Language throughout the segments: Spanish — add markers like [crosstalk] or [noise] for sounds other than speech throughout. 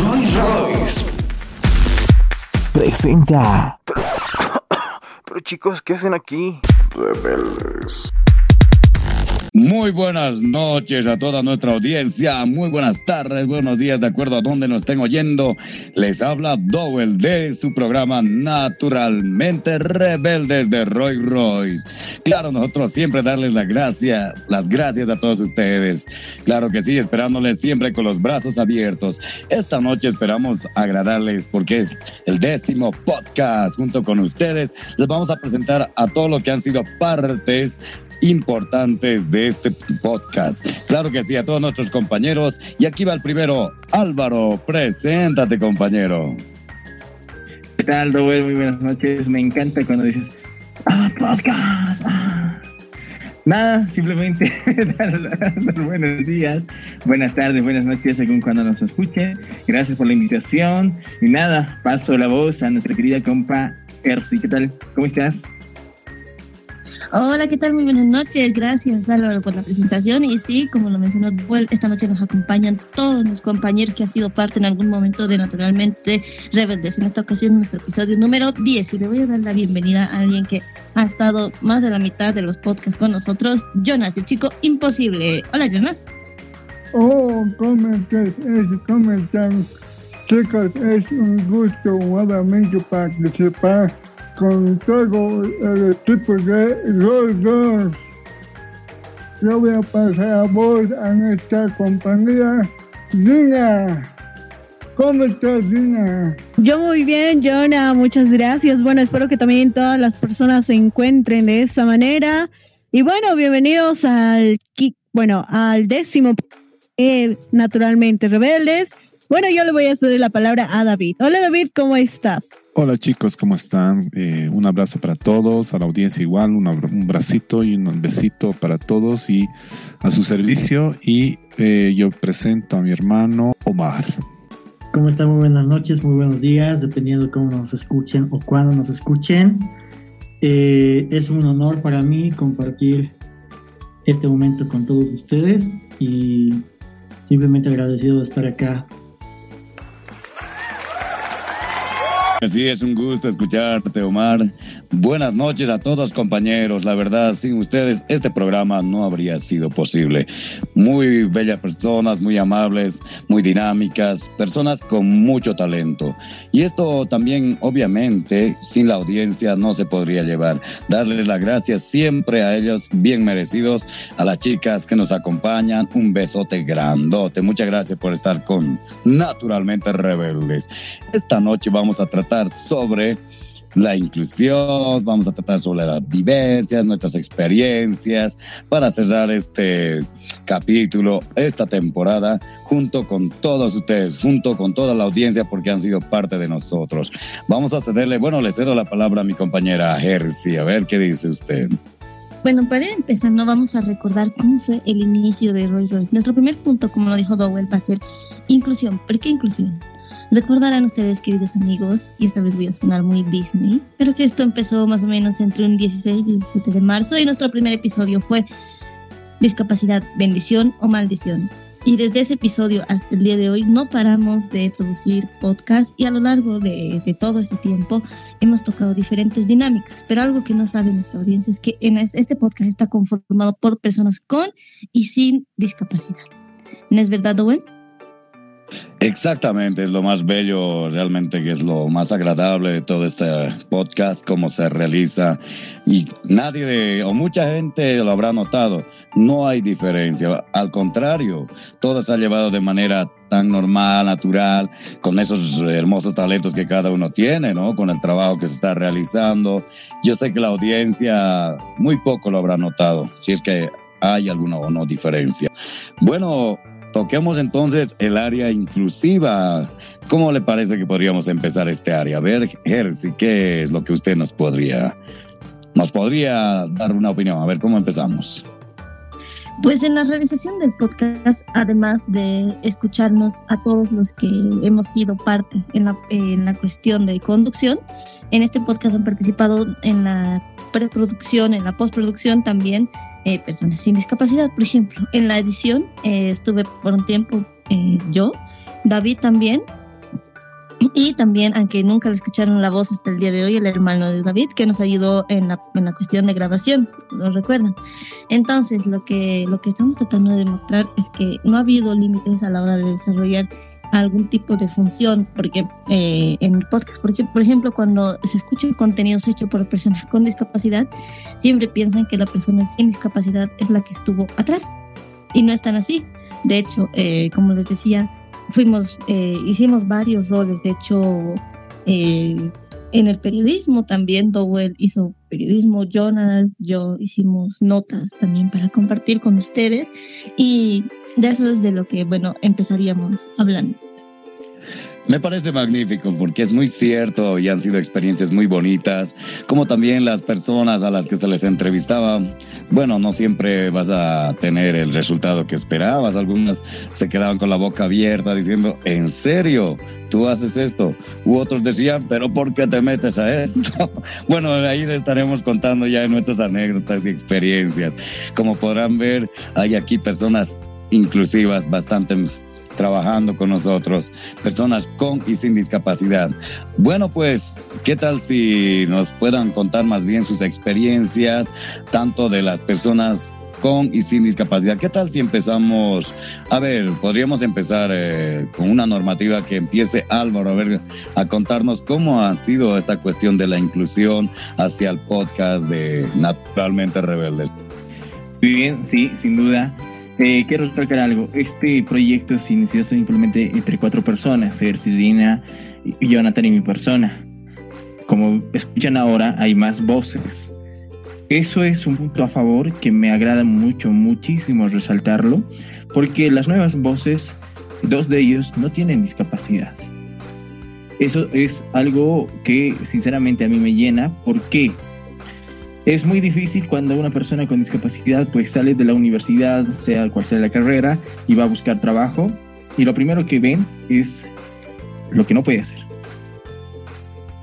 Royce presenta. [coughs] Pero chicos, ¿qué hacen aquí? Rebeldes. Muy buenas noches a toda nuestra audiencia, muy buenas tardes, buenos días, de acuerdo a donde nos estén oyendo. Les habla Dowell de su programa Naturalmente Rebeldes de Roy Royce. Claro, nosotros siempre darles las gracias, las gracias a todos ustedes. Claro que sí, esperándoles siempre con los brazos abiertos. Esta noche esperamos agradarles porque es el décimo podcast junto con ustedes. Les vamos a presentar a todos los que han sido partes importantes de este podcast. Claro que sí, a todos nuestros compañeros. Y aquí va el primero, Álvaro, preséntate compañero. ¿Qué tal, Doble? Muy buenas noches. Me encanta cuando dices, ah, podcast. Ah". Nada, simplemente [laughs] buenos días, buenas tardes, buenas noches, según cuando nos escuchen. Gracias por la invitación. Y nada, paso la voz a nuestra querida compa Ersi. ¿Qué tal? ¿Cómo estás? Hola, ¿qué tal? Muy buenas noches. Gracias Álvaro por la presentación. Y sí, como lo mencionó esta noche nos acompañan todos los compañeros que han sido parte en algún momento de Naturalmente Rebeldes. En esta ocasión, nuestro episodio número 10. Y le voy a dar la bienvenida a alguien que ha estado más de la mitad de los podcasts con nosotros, Jonas, el chico imposible. Hola, Jonas. Oh, ¿cómo estás? ¿Cómo están? Chicos, es un gusto nuevamente participar con todo el equipo de los dos. Yo voy a pasar a voz a nuestra compañía Dina. ¿Cómo estás, Dina? Yo muy bien, Jonah, muchas gracias. Bueno, espero que también todas las personas se encuentren de esa manera. Y bueno, bienvenidos al, bueno, al décimo Naturalmente Rebeldes. Bueno, yo le voy a ceder la palabra a David. Hola David, ¿cómo estás? Hola chicos, ¿cómo están? Eh, un abrazo para todos, a la audiencia igual, un, un, bracito y un besito para todos y a su servicio. Y eh, yo presento a mi hermano Omar. ¿Cómo están? Muy buenas noches, muy buenos días, dependiendo de cómo nos escuchen o cuándo nos escuchen. Eh, es un honor para mí compartir este momento con todos ustedes y simplemente agradecido de estar acá Sí, es un gusto escucharte, Omar. Buenas noches a todos, compañeros. La verdad, sin ustedes, este programa no habría sido posible. Muy bellas personas, muy amables, muy dinámicas, personas con mucho talento. Y esto también, obviamente, sin la audiencia no se podría llevar. Darles las gracias siempre a ellos, bien merecidos, a las chicas que nos acompañan. Un besote grandote. Muchas gracias por estar con Naturalmente Rebeldes. Esta noche vamos a tratar sobre la inclusión, vamos a tratar sobre las vivencias, nuestras experiencias, para cerrar este capítulo, esta temporada, junto con todos ustedes, junto con toda la audiencia, porque han sido parte de nosotros. Vamos a cederle, bueno, le cedo la palabra a mi compañera Jersey, a ver qué dice usted. Bueno, para empezar, no vamos a recordar cómo fue el inicio de Roy Royce. Nuestro primer punto, como lo dijo Dowell, va a ser inclusión. ¿Por qué inclusión? Recordarán ustedes, queridos amigos, y esta vez voy a sonar muy Disney, pero que esto empezó más o menos entre un 16 y 17 de marzo y nuestro primer episodio fue Discapacidad, bendición o maldición. Y desde ese episodio hasta el día de hoy no paramos de producir podcast y a lo largo de, de todo ese tiempo hemos tocado diferentes dinámicas. Pero algo que no sabe nuestra audiencia es que en este podcast está conformado por personas con y sin discapacidad. ¿No es verdad, Owen? Exactamente, es lo más bello, realmente que es lo más agradable de todo este podcast, cómo se realiza. Y nadie o mucha gente lo habrá notado, no hay diferencia. Al contrario, todo se ha llevado de manera tan normal, natural, con esos hermosos talentos que cada uno tiene, ¿no? Con el trabajo que se está realizando. Yo sé que la audiencia muy poco lo habrá notado, si es que hay alguna o no diferencia. Bueno, Toquemos entonces el área inclusiva. ¿Cómo le parece que podríamos empezar este área? A ver, Jersey, ¿qué es lo que usted nos podría, nos podría dar una opinión? A ver, ¿cómo empezamos? Pues en la realización del podcast, además de escucharnos a todos los que hemos sido parte en la, en la cuestión de conducción, en este podcast han participado en la preproducción, en la postproducción también eh, personas sin discapacidad. Por ejemplo, en la edición eh, estuve por un tiempo eh, yo, David también, Y también, aunque nunca le escucharon la voz hasta el día de hoy, el hermano de David, que nos ayudó en la, en la cuestión de grabación, lo recuerdan. Entonces, lo que, lo que estamos tratando de demostrar es que no ha habido límites a la hora de desarrollar algún tipo de función, porque eh, en podcast, porque, por ejemplo, cuando se escuchan contenidos hechos por personas con discapacidad, siempre piensan que la persona sin discapacidad es la que estuvo atrás, y no es tan así. De hecho, eh, como les decía, fuimos, eh, hicimos varios roles, de hecho, eh, en el periodismo también, Dowell hizo periodismo, Jonas, yo hicimos notas también para compartir con ustedes y de eso es de lo que, bueno, empezaríamos hablando. Me parece magnífico porque es muy cierto y han sido experiencias muy bonitas, como también las personas a las que se les entrevistaba. Bueno, no siempre vas a tener el resultado que esperabas. Algunas se quedaban con la boca abierta diciendo, ¿en serio? ¿Tú haces esto? U otros decían, ¿pero por qué te metes a esto? [laughs] bueno, ahí estaremos contando ya nuestras anécdotas y experiencias. Como podrán ver, hay aquí personas inclusivas bastante trabajando con nosotros, personas con y sin discapacidad. Bueno, pues, ¿qué tal si nos puedan contar más bien sus experiencias, tanto de las personas con y sin discapacidad. ¿Qué tal si empezamos? A ver, podríamos empezar eh, con una normativa que empiece Álvaro a ver a contarnos cómo ha sido esta cuestión de la inclusión hacia el podcast de Naturalmente Rebeldes. Muy bien, sí, sin duda. Eh, quiero recalcar algo. Este proyecto se inició simplemente entre cuatro personas, Ercidina, Jonathan y mi persona. Como escuchan ahora, hay más voces. Eso es un punto a favor que me agrada mucho, muchísimo resaltarlo, porque las nuevas voces, dos de ellos no tienen discapacidad. Eso es algo que sinceramente a mí me llena. ¿Por qué? Es muy difícil cuando una persona con discapacidad pues sale de la universidad, sea cual sea la carrera, y va a buscar trabajo, y lo primero que ven es lo que no puede hacer.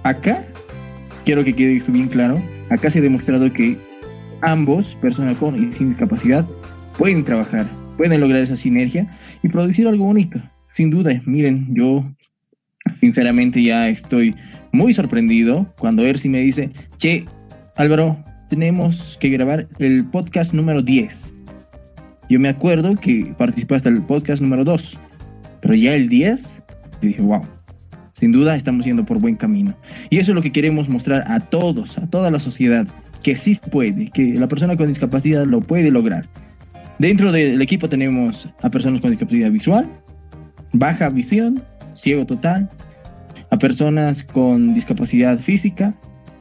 Acá, quiero que quede eso bien claro, acá se ha demostrado que ambos, persona con y sin discapacidad, pueden trabajar, pueden lograr esa sinergia y producir algo bonito. Sin duda, miren, yo sinceramente ya estoy muy sorprendido cuando Ersi me dice, che, Álvaro, tenemos que grabar el podcast número 10. Yo me acuerdo que participaste en el podcast número 2, pero ya el 10, yo dije, wow, sin duda estamos yendo por buen camino. Y eso es lo que queremos mostrar a todos, a toda la sociedad, que sí puede, que la persona con discapacidad lo puede lograr. Dentro del equipo tenemos a personas con discapacidad visual, baja visión, ciego total, a personas con discapacidad física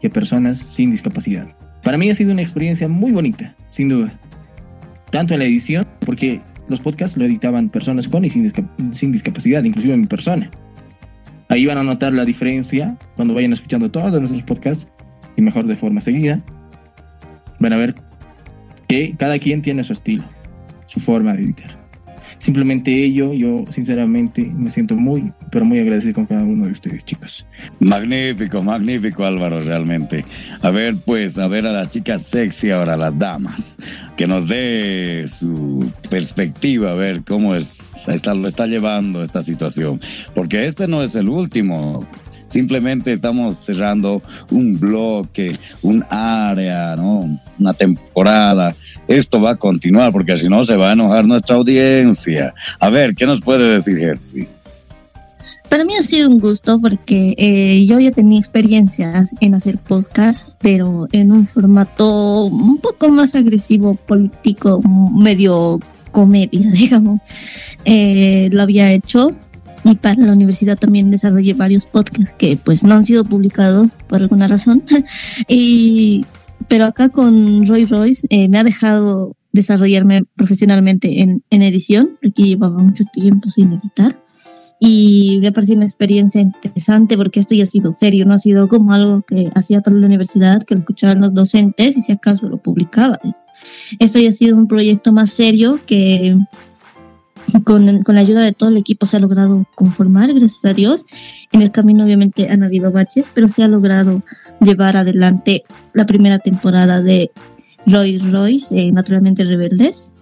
y a personas sin discapacidad. Para mí ha sido una experiencia muy bonita, sin duda. Tanto en la edición, porque los podcasts lo editaban personas con y sin, discapacidad, inclusive mi persona. Ahí van a notar la diferencia cuando vayan escuchando todos nuestros podcasts y mejor de forma seguida. Van a ver que cada quien tiene su estilo, su forma de editar. Simplemente ello, yo sinceramente me siento muy, pero muy agradecido con cada uno de ustedes, chicos. Magnífico, magnífico Álvaro, realmente. A ver, pues, a ver a la chica sexy ahora, a las damas, que nos dé su perspectiva, a ver cómo es, está, lo está llevando esta situación. Porque este no es el último. Simplemente estamos cerrando un bloque, un área, ¿no? Una temporada esto va a continuar porque si no se va a enojar nuestra audiencia. A ver, ¿qué nos puede decir Jersey? Para mí ha sido un gusto porque eh, yo ya tenía experiencias en hacer podcast, pero en un formato un poco más agresivo, político, medio comedia, [laughs] digamos. Eh, lo había hecho y para la universidad también desarrollé varios podcasts que pues no han sido publicados por alguna razón. [laughs] y pero acá con Roy Royce eh, me ha dejado desarrollarme profesionalmente en, en edición, porque llevaba mucho tiempo sin editar. Y me ha parecido una experiencia interesante porque esto ya ha sido serio, no ha sido como algo que hacía para la universidad, que lo escuchaban los docentes y si acaso lo publicaba. Esto ya ha sido un proyecto más serio que con, con, la ayuda de todo el equipo se ha logrado conformar, gracias a Dios. En el camino obviamente han habido baches, pero se ha logrado llevar adelante la primera temporada de Roy Royce, eh, Naturalmente Rebeldes.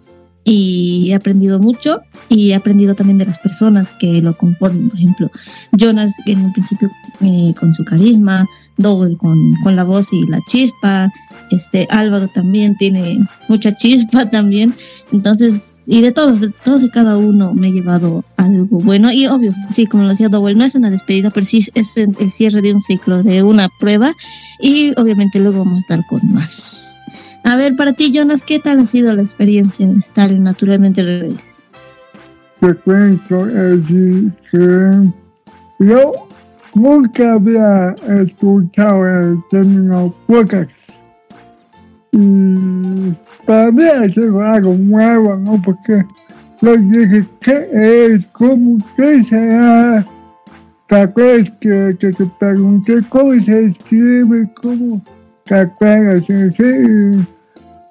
y he aprendido mucho y he aprendido también de las personas que lo conforman. Por ejemplo, Jonas en un principio eh, con su carisma, Double con, con la voz y la chispa, este Álvaro también tiene mucha chispa [laughs] también. Entonces, y de todos, de todos y cada uno me he llevado algo bueno. Y obvio, sí, como lo decía Double, no es una despedida, pero sí es el cierre de un ciclo, de una prueba. Y obviamente luego vamos a estar con más. A ver, para ti, Jonas, ¿qué tal ha sido la experiencia de estar en Naturalmente Rebeldes? Te cuento, Eddie, que yo nunca había escuchado el término podcast. Y para mí es algo nuevo, ¿no? Porque yo dije, ¿qué es? ¿Cómo? ¿Qué será? ¿Te acuerdas que, que te pregunté cómo se escribe? ¿Cómo? ¿Te acuerdas? Sí,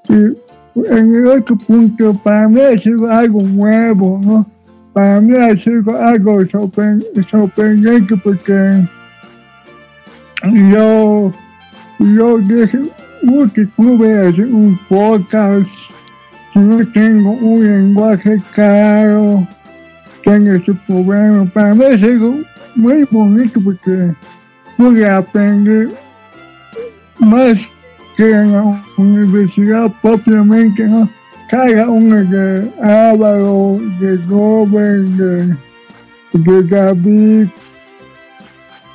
y en el otro punto, para mí ha sido algo nuevo, ¿no? Para mí ha sido algo sorprendente porque yo, yo dije, uy, que tuve un podcast, si no tengo un lenguaje claro, tengo ese problema. Para mí ha sido muy bonito porque pude aprender más que en la universidad propiamente, ¿no? Cada uno de Álvaro, de Gómez, de, de David,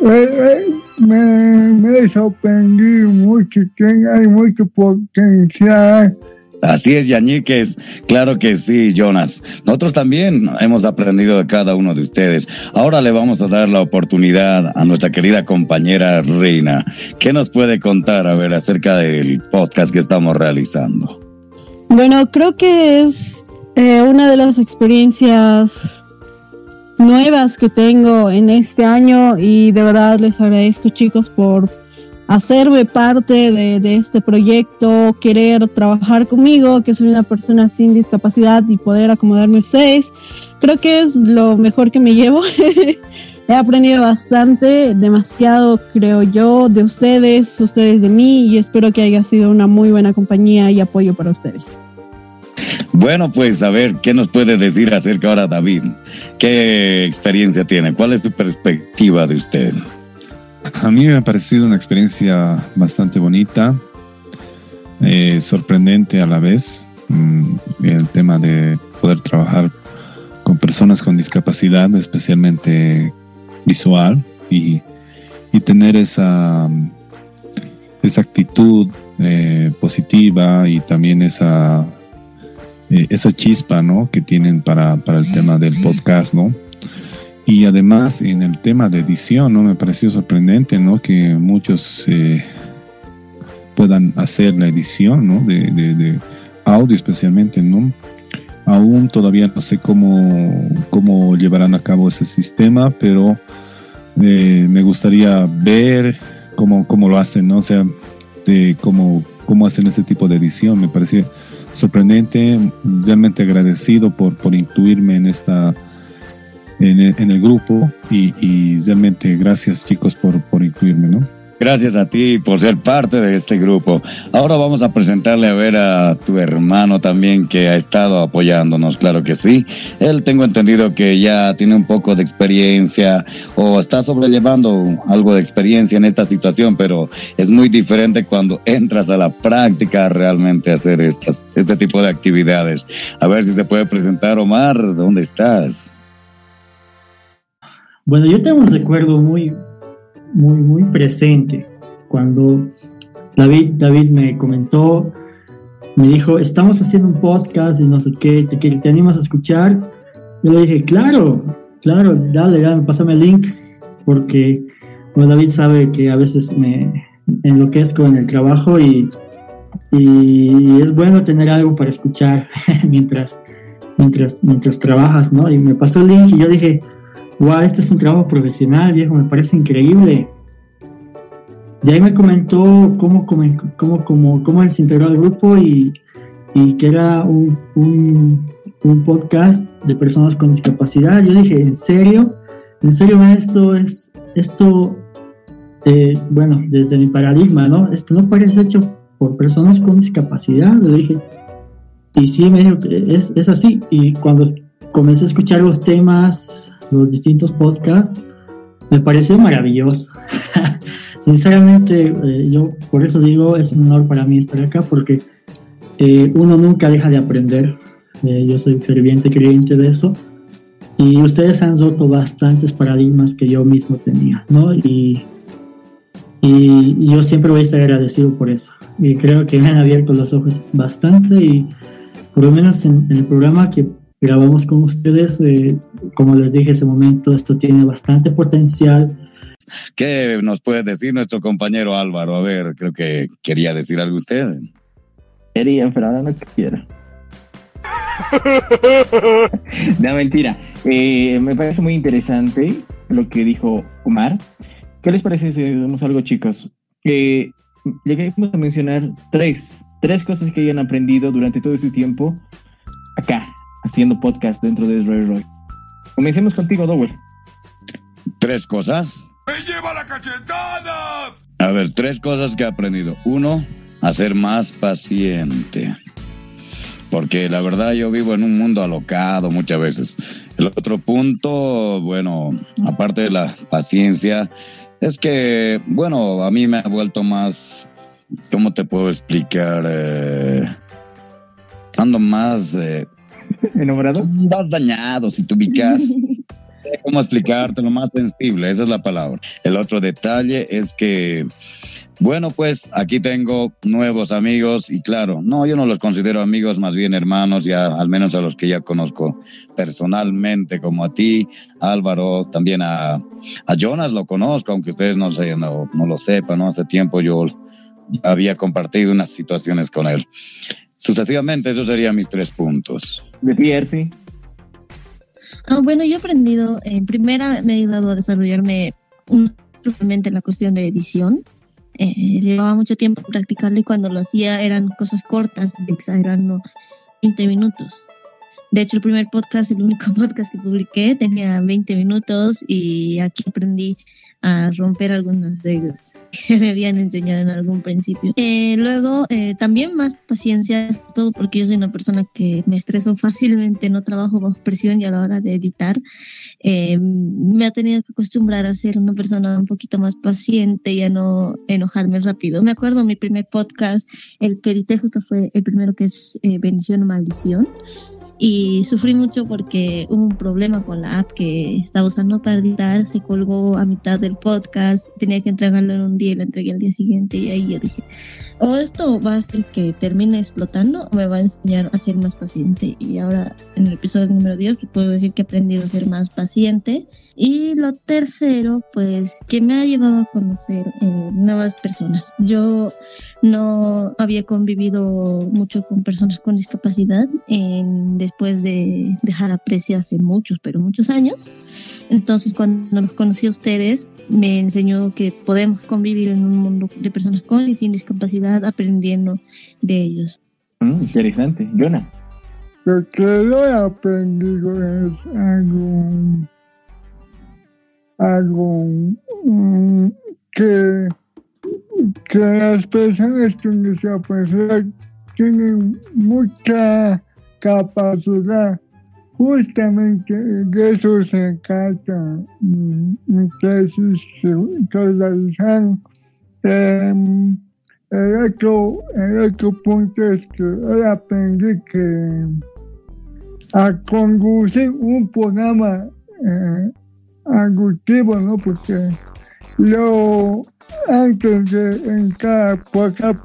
eh, eh, me, me sorprendí mucho, que hay mucho potencial Así es, Yañiques. Claro que sí, Jonas. Nosotros también hemos aprendido de cada uno de ustedes. Ahora le vamos a dar la oportunidad a nuestra querida compañera Reina. ¿Qué nos puede contar, a ver, acerca del podcast que estamos realizando? Bueno, creo que es eh, una de las experiencias nuevas que tengo en este año y de verdad les agradezco chicos por hacerme parte de, este proyecto, querer trabajar conmigo, que soy una persona sin discapacidad y poder acomodarme ustedes. Creo que es lo mejor que me llevo. [laughs] He aprendido bastante, demasiado creo yo, de ustedes, ustedes de mí y espero que haya sido una muy buena compañía y apoyo para ustedes. Bueno, pues a ver, ¿qué nos puede decir acerca ahora David? ¿Qué experiencia tiene? ¿Cuál es su perspectiva de usted? A mí me ha parecido una experiencia bastante bonita, eh, sorprendente a la vez, mm, el tema de poder trabajar con personas con discapacidad, especialmente visual, y, tener esa, esa actitud eh, positiva y también esa, eh, esa chispa ¿no? que tienen para, para el tema del podcast, ¿no? Y además en el tema de edición, ¿no? Me pareció sorprendente, ¿no? Que muchos eh, puedan hacer la edición, ¿no? De, audio especialmente, ¿no? Aún todavía no sé cómo, cómo llevarán a cabo ese sistema, pero eh, me gustaría ver cómo, cómo lo hacen, ¿no? O sea, de cómo, cómo hacen ese tipo de edición. Me pareció sorprendente, realmente agradecido por, por incluirme en esta en el, en el grupo y, y, realmente gracias chicos por, por incluirme, ¿no? Gracias a ti por ser parte de este grupo. Ahora vamos a presentarle a ver a tu hermano también que ha estado apoyándonos, claro que sí. Él tengo entendido que ya tiene un poco de experiencia o está sobrellevando algo de experiencia en esta situación, pero es muy diferente cuando entras a la práctica realmente a hacer estas, este tipo de actividades. A ver si se puede presentar, Omar, ¿dónde estás? Bueno, yo tengo un recuerdo muy, muy, muy presente cuando David, David me comentó, me dijo, estamos haciendo un podcast y no sé qué, te, te animas a escuchar. Yo le dije, claro, claro, dale, dale, pásame el link, porque David sabe que a veces me enloquezco en el trabajo y, y es bueno tener algo para escuchar [laughs] mientras, mientras, mientras trabajas, ¿no? Y me pasó el link y yo dije, wow, este es un trabajo profesional, viejo, me parece increíble. De ahí me comentó cómo, cómo, cómo, cómo se integró al grupo y, y que era un, un, podcast de personas con discapacidad. Yo dije, ¿en serio? ¿En serio esto es, esto, eh, bueno, desde mi paradigma, ¿no? Esto no parece hecho por personas con discapacidad. Le dije, y sí, me dijo es, es así. Y cuando comencé a escuchar los temas, los distintos podcasts, me pareció maravilloso. [laughs] Sinceramente, eh, yo por eso digo, es un honor para mí estar acá, porque eh, uno nunca deja de aprender. Eh, yo soy ferviente creyente de eso. Y ustedes han roto bastantes paradigmas que yo mismo tenía, ¿no? Y, y, yo siempre voy a estar agradecido por eso. Y creo que me han abierto los ojos bastante y por lo menos en, en el programa que grabamos con ustedes, eh, como les dije ese momento, esto tiene bastante potencial. ¿Qué nos puede decir nuestro compañero Álvaro? A ver, creo que quería decir algo usted. Quería, pero ahora no quiero. no, mentira. Eh, me parece muy interesante lo que dijo Omar. ¿Qué les parece si hacemos algo, chicos? Eh, lleguemos a mencionar tres, tres cosas que hayan aprendido durante todo este tiempo acá, haciendo podcast dentro de Roy Roy. Comencemos contigo, Dowell. Tres cosas. ¡Me lleva la cachetada! A ver, tres cosas que he aprendido. Uno, a ser más paciente. Porque la verdad yo vivo en un mundo alocado muchas veces. El otro punto, bueno, aparte de la paciencia, es que, bueno, a mí me ha vuelto más, ¿cómo te puedo explicar? Eh, ando más, eh, [laughs] ¿Enamorado? más dañado, si te ubicas. [laughs] sé cómo explicarte lo más sensible, esa es la palabra. El otro detalle es que, bueno, pues aquí tengo nuevos amigos y claro, no, yo no los considero amigos, más bien hermanos, ya al menos a los que ya conozco personalmente, como a ti, Álvaro, también a, a Jonas lo conozco, aunque ustedes no, sé, no, no lo sepan, ¿no? Hace tiempo yo había compartido unas situaciones con él. Sucesivamente, esos serían mis tres puntos. De Piercy. Ah, bueno, yo he aprendido, en primera me he ayudado a desarrollarme en la cuestión de edición. Eh, llevaba mucho tiempo practicarlo y cuando lo hacía eran cosas cortas, exagerando 20 minutos. De hecho, el primer podcast, el único [laughs] podcast que publiqué, tenía 20 minutos y aquí aprendí a romper algunas reglas que me habían enseñado en algún principio. Eh, luego, eh, también más paciencia, todo porque yo soy una persona que me estreso fácilmente, no trabajo bajo presión y a la hora de editar eh, me ha tenido que acostumbrar a ser una persona un poquito más paciente y a no enojarme rápido. Me acuerdo mi primer podcast, el que edité justo fue el primero que es eh, Bendición o Maldición. Y sufrí mucho porque hubo un problema con la app que estaba usando para editar, se colgó a mitad del podcast, tenía que entregarlo en un día y lo entregué al día siguiente y ahí yo dije, o esto va a hacer que termine explotando o me va a enseñar a ser más paciente. Y ahora en el episodio número 10 que puedo decir que he aprendido a ser más paciente. Y lo tercero, pues que me ha llevado a conocer eh, nuevas personas. Yo no había convivido mucho con personas con discapacidad en- después de dejar a Precia hace muchos, pero muchos años. Entonces cuando los conocí a ustedes me enseñó que podemos convivir en un mundo de personas con y sin discapacidad aprendiendo de ellos. Mm, interesante. Jonah. Lo que yo he aprendido es algo, algo mm, que, que las personas con discapacidad tienen mucha capacidad. Justamente de eso se trata mm, mi tesis que el otro, otro punto es que hoy aprendí que a conducir un programa eh, ¿no? Porque yo antes de entrar por acá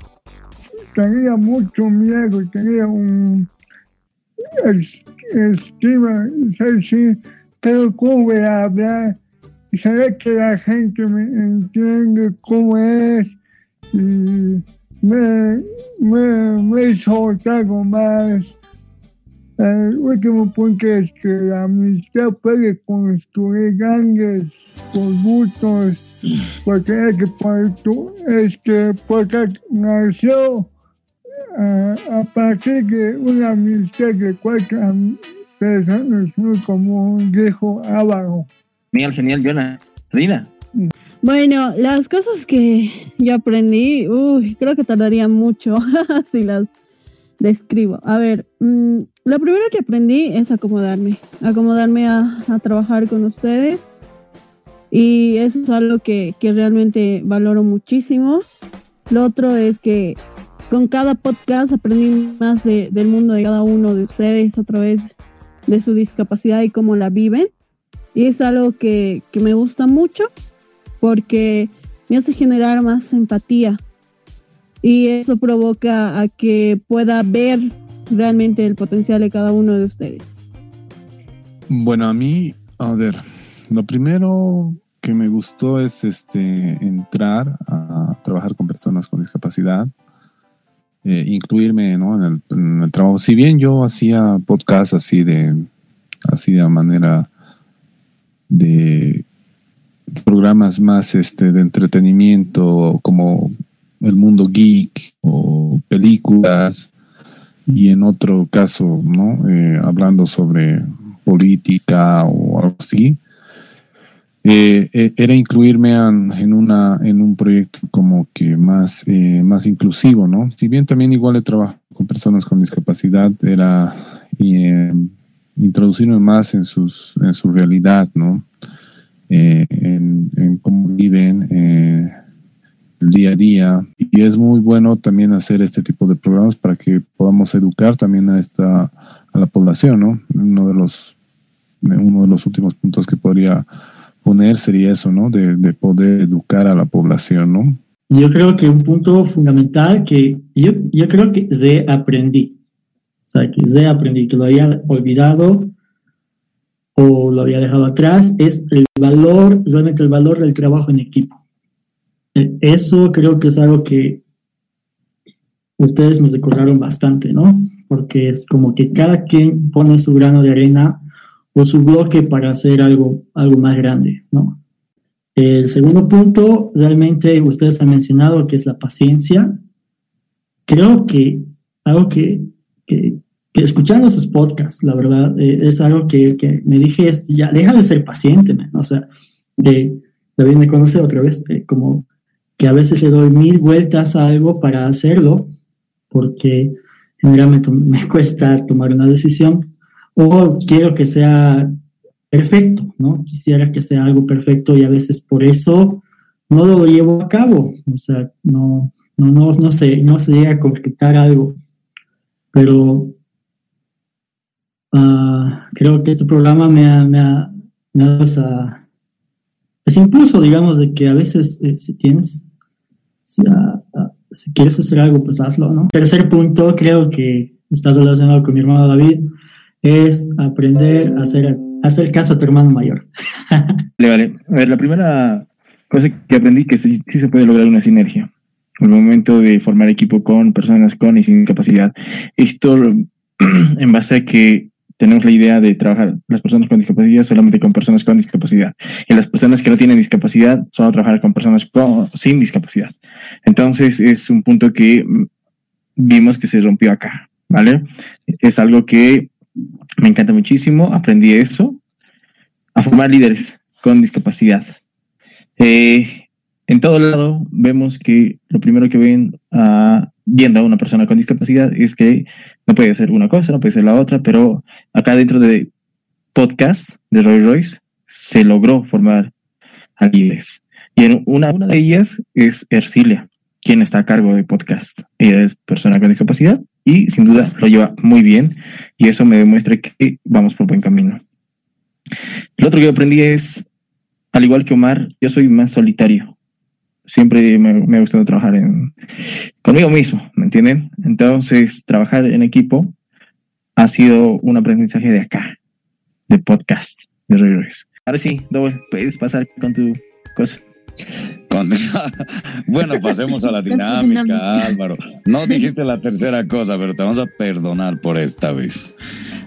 tenía mucho miedo, tenía un es- estima, sí, pero cómo voy a hablar, saber que la gente me entiende cómo es, y me, me, me soltado más. El último punto es que la amistad puede construir grandes productos, porque es que, por tu- es que porque nació a partir de una amistad de cuatro personas muy común, dijo Álvaro. Genial, genial, Jonah. Rina. Bueno, las cosas que yo aprendí, uy, creo que tardaría mucho [laughs] si las describo. A ver, mm, lo primero que aprendí es acomodarme, acomodarme a, a trabajar con ustedes. Y eso es algo que, que realmente valoro muchísimo. Lo otro es que con cada podcast aprendí más de- del mundo de cada uno de ustedes a través de su discapacidad y cómo la viven. Y es algo que, que me gusta mucho porque me hace generar más empatía. Y eso provoca a que pueda ver realmente el potencial de cada uno de ustedes. Bueno, a mí, a ver, lo primero que me gustó es este entrar a trabajar con personas con discapacidad, eh, incluirme ¿no? en, el, trabajo. Si bien yo hacía podcast así de así de manera de programas más este de entretenimiento como el mundo geek o películas y en otro caso no Eh, hablando sobre política o algo así eh, eh, era incluirme en, una en un proyecto como que más eh, más inclusivo no si bien también igual he trabajado con personas con discapacidad era eh, introducirme más en sus en su realidad no Eh, en, en cómo viven eh, el día a día. Y es muy bueno también hacer este tipo de programas para que podamos educar también a esta a la población no uno de los uno de los últimos puntos que podría poner sería eso no de, de poder educar a la población no Yo creo que un punto fundamental que yo, yo creo que ze aprendí. O sea, que ze aprendí, que lo había olvidado o lo había dejado atrás, es el valor, realmente el valor del trabajo en equipo. Eh, Eso creo que es algo que ustedes me recordaron bastante, ¿no? Porque es como que cada quien pone su grano de arena o su bloque para hacer algo, algo más grande, ¿no? El segundo punto, realmente ustedes han mencionado que es la paciencia. Creo que algo que, que, escuchando sus podcasts, la verdad, eh, es algo que, que me dije, es, ya, deja de ser paciente, man. o sea, de, David me conoce otra vez, eh, como que a veces le doy mil vueltas a algo para hacerlo, porque generalmente me [laughs] cuesta tomar una decisión, o quiero que sea perfecto, ¿no? Quisiera que sea algo perfecto y a veces por eso no lo llevo a cabo, o sea, no, no, no, no sé, no se llega a concretar algo, pero ah, creo que este programa me ha, me ha, me ha dado esa, ese impulso, digamos, de que a veces eh, si tienes, si, ah, ah, si quieres hacer algo, pues hazlo, ¿no? Tercer punto, creo que estás relacionado con mi hermano David, es aprender a hacer, hacer caso a tu hermano mayor. [laughs] Vale, vale. A ver, la primera cosa que aprendí que sí, sí se puede lograr una sinergia. Al momento de formar equipo con personas con y sin capacidad. Esto [clears throat] en base a que tenemos la idea de trabajar las personas con discapacidad solamente con personas con discapacidad. Y las personas que no tienen discapacidad solo trabajar con personas con, sin discapacidad. Entonces es un punto que vimos que se rompió acá, ¿vale? Es algo que me encanta muchísimo, aprendí eso, a formar líderes con discapacidad. Eh, en todo lado vemos que lo primero que ven a, viendo a una persona con discapacidad es que no puede ser una cosa, no puede ser la otra, pero acá dentro de podcast de Roy Royce se logró formar a líderes. Y en una, una de ellas es Ercilia, quien está a cargo de podcast. Ella es persona con discapacidad y sin duda lo lleva muy bien y eso me demuestra que vamos por buen camino. Lo otro que aprendí es, al igual que Omar, yo soy más solitario. Siempre me, me ha gustado trabajar en, conmigo mismo, ¿me entienden? Entonces, trabajar en equipo ha sido un aprendizaje de acá, de podcast, de regreso. Ahora sí, Doble, puedes pasar con tu cosa. Bueno, pasemos a la dinámica, Álvaro. No dijiste la tercera cosa, pero te vamos a perdonar por esta vez.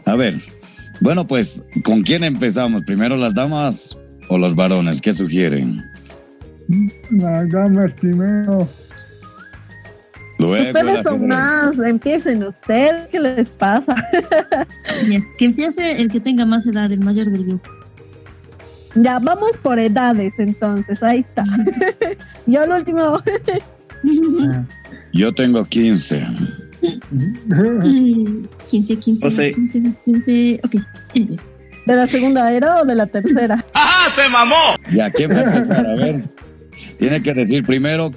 A ver, bueno, pues, ¿con quién empezamos? ¿Primero las damas o los varones? ¿Qué sugieren? Las damas primero. Luego Ustedes son más, empiecen ustedes, ¿qué les pasa? Ya, Que empiece el que tenga más edad, el mayor del grupo. Ya, vamos por edades entonces, ahí está. [laughs] Yo el último, [laughs] Yo tengo 15. Mm, 15, 15, José. 15, 15. Ok. ¿De la segunda era o de la tercera? [laughs] Ya, ¿quién va a empezar? A ver. Tiene que decir primero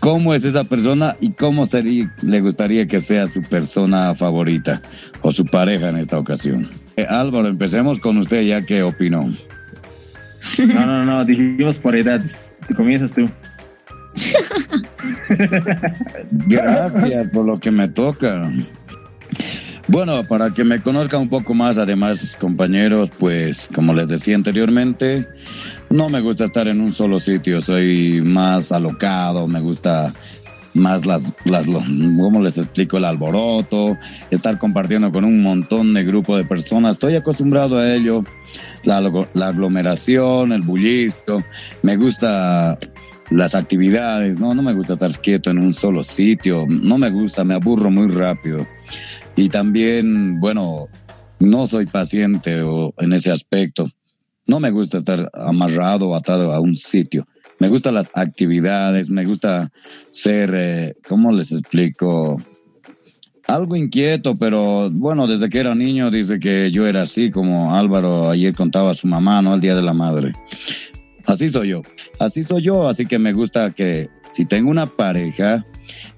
cómo es esa persona y cómo sería, le gustaría que sea su persona favorita o su pareja en esta ocasión. Eh, Álvaro, empecemos con usted ya que opinó. No, no, no, dijimos por edades. Te comienzas tú. [laughs] Gracias por lo que me toca. Bueno, para que me conozcan un poco más, además, compañeros, pues como les decía anteriormente, no me gusta estar en un solo sitio, soy más alocado, me gusta más las, las lo- ¿cómo les explico? El alboroto, estar compartiendo con un montón de grupo de personas, estoy acostumbrado a ello, la, la aglomeración, el bullicio, me gusta las actividades, no, no me gusta estar quieto en un solo sitio, no me gusta, me aburro muy rápido. Y también, bueno, no soy paciente o en ese aspecto. No me gusta estar amarrado o atado a un sitio. Me gustan las actividades, me gusta ser, eh, ¿cómo les explico? Algo inquieto, pero bueno, desde que era niño dice que yo era así, como Álvaro ayer contaba a su mamá, ¿no? El Día de la Madre. Así soy yo, así soy yo, así que me gusta que si tengo una pareja,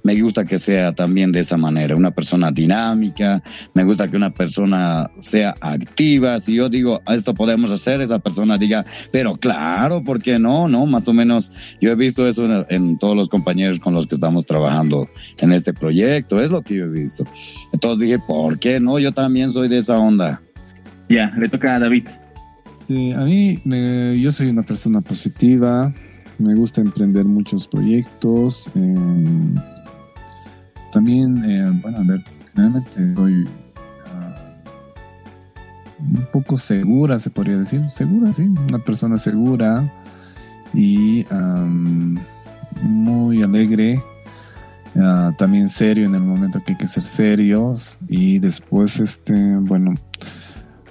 me gusta que sea también de esa manera, una persona dinámica, me gusta que una persona sea activa, si yo digo, "Ah, esto podemos hacer, esa persona diga, pero claro, ¿por qué no? No, más o menos yo he visto eso en, en todos los compañeros con los que estamos trabajando en este proyecto, es lo que yo he visto. Entonces dije, ¿por qué no? Yo también soy de esa onda. Ya, le toca a David. Eh, a mí, me- yo soy una persona positiva, me gusta emprender muchos proyectos. eh, también, eh, bueno, a ver, generalmente soy ah, un poco segura, se podría decir. Segura, sí, una persona segura y am, muy alegre. ah, también serio en el momento que hay que ser serios y después este bueno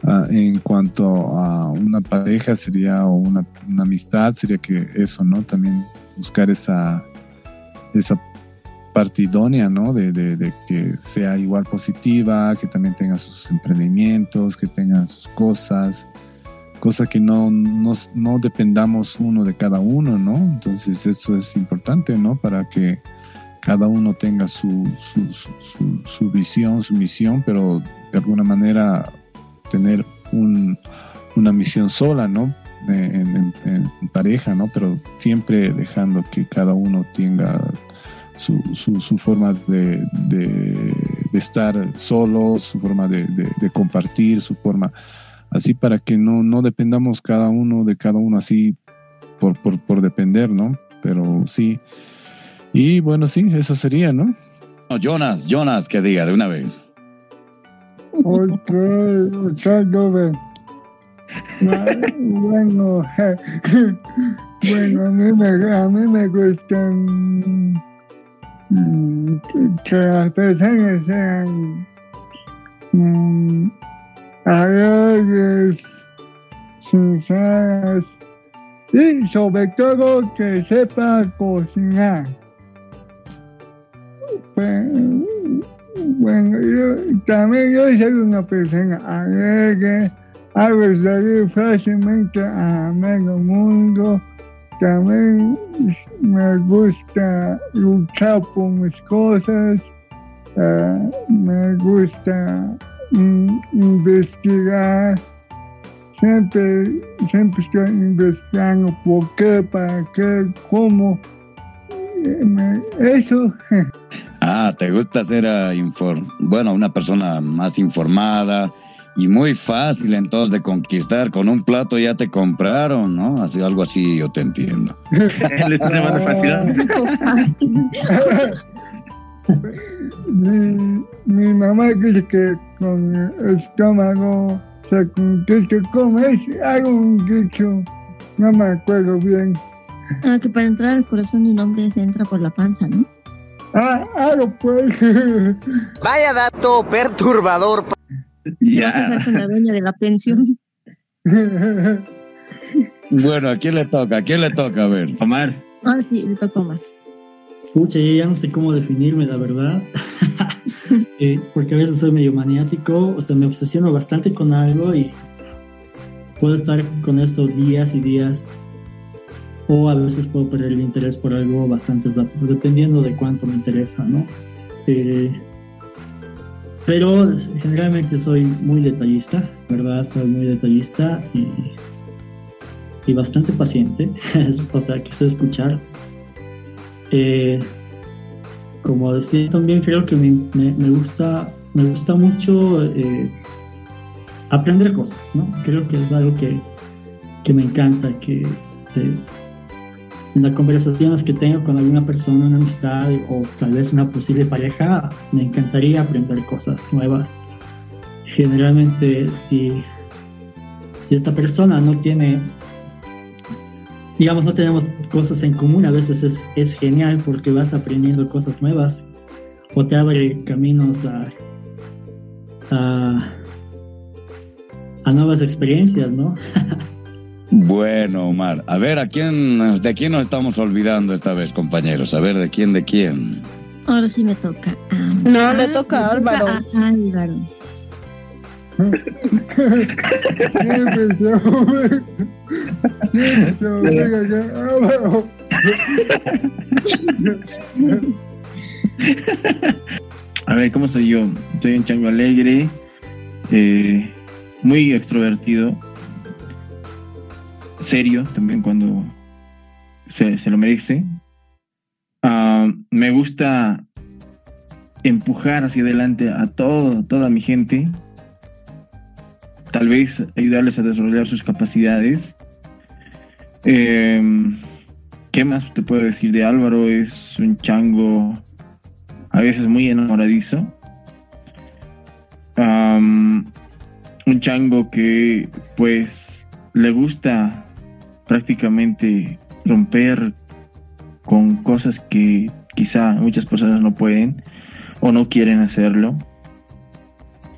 Ah, en cuanto a una pareja sería o una, una amistad sería que eso no también buscar esa esa parte idónea no de, de- de que sea igual positiva que también tenga sus emprendimientos que tenga sus cosas cosa que no, no no dependamos uno de cada uno no entonces eso es importante no para que cada uno tenga su, su, su, su- visión su misión pero de alguna manera tener un- una misión sola, ¿no? En- en pareja, ¿no? Pero siempre dejando que cada uno tenga su, su- su forma de, de- de estar solo, su forma de, de- de compartir, su forma, así para que no, no dependamos cada uno de cada uno así por, por, por depender, ¿no? Pero sí. Y bueno, sí, eso sería, ¿no? No, Jonas, Jonas, que diga de una vez. Ok. Ah, Bueno, [laughs] bueno, a mí me, a mí me gustan que, que las personas sean mm, alegres, sinceras y sobre todo que sepa cocinar. Bueno, yo también yo soy una persona alegre, hago reír fácilmente a medio mundo. También me gusta luchar por mis cosas, eh, me gusta mm, investigar. Siempre, siempre estoy investigando por qué, para qué, cómo. Eh, Eso. [laughs] Ah, te gusta ser infor- bueno, una persona más informada y muy fácil entonces de conquistar. Con un plato ya te compraron, ¿no? Así algo así yo te entiendo. [laughs] Le estás llamando fácil. Dijo fácil. mi, mi mamá dice que con el estómago se conquista. ¿Cómo es? Hago un dicho, no me acuerdo bien. Ah, que para entrar al corazón de un hombre se entra por la panza, ¿no? Ah, hago pues. [laughs] Vaya dato perturbador. Se va a Ya. casar con la dueña de la pensión. [laughs] Bueno, ¿a quién le toca? ¿A quién le toca? A ver. Omar. Ah, sí, le tocó más. Pucha, yo ya no sé cómo definirme, la verdad. [laughs] Eh, porque a veces soy medio maniático, o sea, me obsesiono bastante con algo y puedo estar con eso días y días o a veces puedo perder el interés por algo bastante rápido, dependiendo de cuánto me interesa, ¿no? Eh, pero generalmente soy muy detallista, ¿verdad? Soy muy detallista y, bastante paciente, [laughs] o sea, que sé escuchar. Eh, como decía también, creo que me gusta, me gusta mucho eh, aprender cosas, ¿no? Creo que es algo que, que me encanta, que eh, en las conversaciones que tengo con alguna persona, una amistad o tal vez una posible pareja, me encantaría aprender cosas nuevas. Generalmente, si, si esta persona no tiene, digamos, no tenemos cosas en común, a veces es, es genial porque vas aprendiendo cosas nuevas o te abre caminos a, a, a nuevas experiencias, ¿no? [laughs] Bueno, Omar, a ver, ¿a quién, ¿de quién nos estamos olvidando esta vez, compañeros? A ver, ¿de quién, de quién? Ahora sí me toca. a- No, le toca a Álvaro. a Álvaro. A ver, ¿cómo soy yo? Soy un chango alegre, eh, muy extrovertido, serio también cuando se, lo merece. Ah, me gusta empujar hacia adelante a todo, toda mi gente. Tal vez ayudarles a desarrollar sus capacidades. Eh, ¿Qué más te puedo decir de Álvaro? Es un chango a veces muy enamoradizo. Am, un chango que pues le gusta prácticamente romper con cosas que quizá muchas personas no pueden o no quieren hacerlo.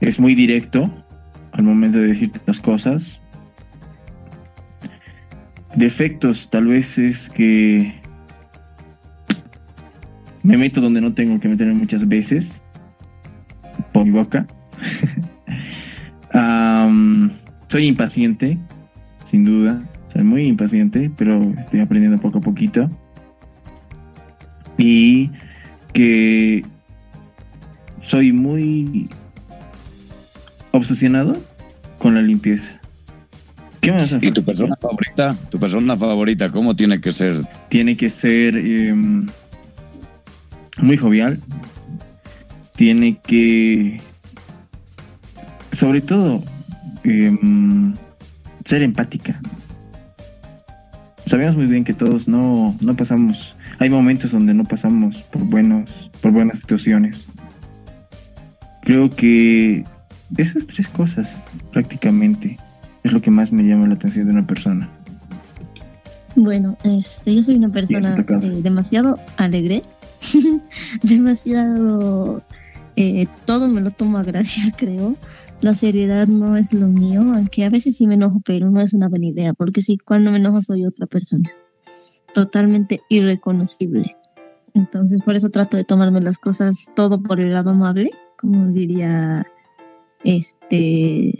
Es muy directo al momento de decirte las cosas. Defectos tal vez es que me meto donde no tengo que meterme muchas veces por mi boca. [laughs] Soy impaciente, sin duda. Soy muy impaciente, pero estoy aprendiendo poco a poquito. Y que soy muy obsesionado con la limpieza. ¿Qué más? ¿Y tu persona favorita? ¿Tu persona favorita cómo tiene que ser? tiene que ser em, muy jovial, tiene que, sobre todo, em, ser empática. Sabemos muy bien que todos no, no pasamos, hay momentos donde no pasamos por buenos, por buenas situaciones. Creo que esas tres cosas prácticamente es lo que más me llama la atención de una persona. Bueno, este, yo soy una persona eh, demasiado alegre, [laughs] demasiado eh, todo me lo tomo a gracia, [laughs] creo. La seriedad no es lo mío, aunque a veces sí me enojo, pero no es una buena idea, porque sí, cuando me enojo soy otra persona, totalmente irreconocible. Entonces, por eso trato de tomarme las cosas todo por el lado amable, como diría este